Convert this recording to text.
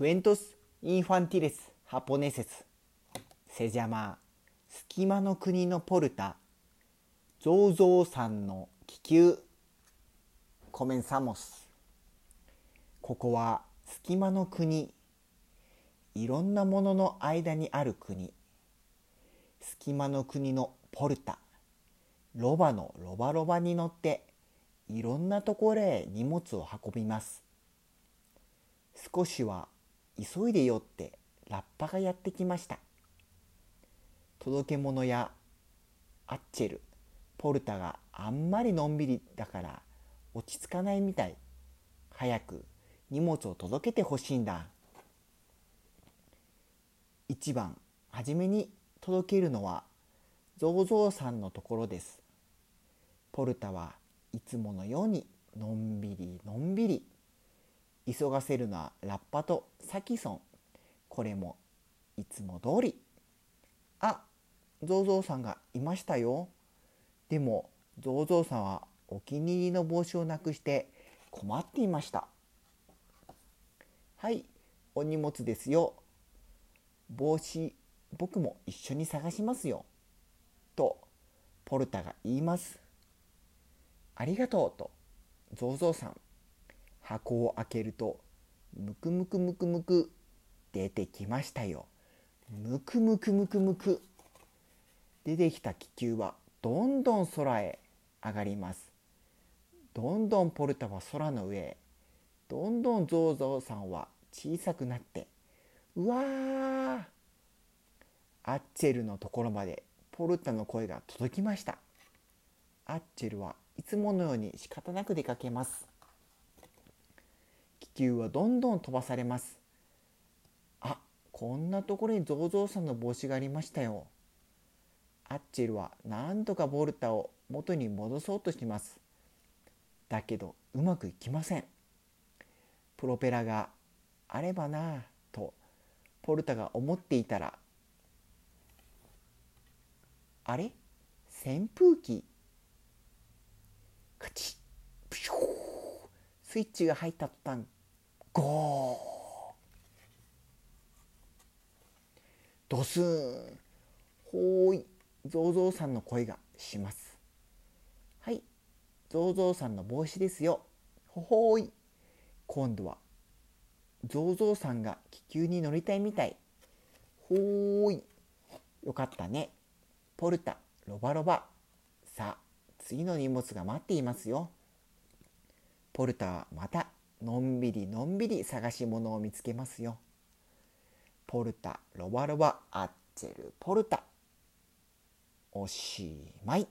クエントス・インファンティレス・ハポネセスセジャマ隙間の国のポルタ。ゾウゾウさんの気球。コメンサモス。ここは隙間の国。いろんなものの間にある国。隙間の国のポルタ。ロバのロバロバに乗っていろんなところへ荷物を運びます。少しは急いでよってラッパがやってきました。届け物やアッチェルポルタがあんまりのんびりだから落ち着かないみたい。早く荷物を届けてほしいんだ。一番初めに届けるのはゾウゾウさんのところです。ポルタはいつものようにのんびりのんびり急がせるのはラッパとサキソン。これもいつも通り。あゾウゾウさんがいましたよ。でもゾウゾウさんはお気に入りの帽子をなくして困っていました。はいお荷物ですよ。帽子僕も一緒に探しますよ。とポルタが言います。ありがとうとゾウゾウさん。箱を開けるとむくむくむくむく出てきましたよ。むくむくむくむく出てきた気球はどんどん空へ上がります。どんどんポルタは空の上へ。どんどんゾウゾウさんは小さくなってうわーアッチェルのところまでポルタの声が届きました。アッチェルはいつものように仕方なく出かけます。球はどんどん飛ばされます。あこんなところにゾウゾウさんの帽子がありましたよ。アッチェルは何とかボルタを元に戻そうとします。だけどうまくいきません。プロペラがあればなぁとポルタが思っていたら。あれ？扇風機？カチッ。プシュー。スイッチが入った途端。ゴー。ドスーンほーいゾウゾウさんの声がします。はいゾウゾウさんの帽子ですよ。ほほーい。今度はゾウゾウさんが気球に乗りたいみたい。ほーい。よかったね。ポルタロバロバ。さあ次の荷物が待っていますよ。ポルタはまたのんびりのんびり探し物を見つけますよ。ポルタロバロバアッチェルポルタ。おしまい。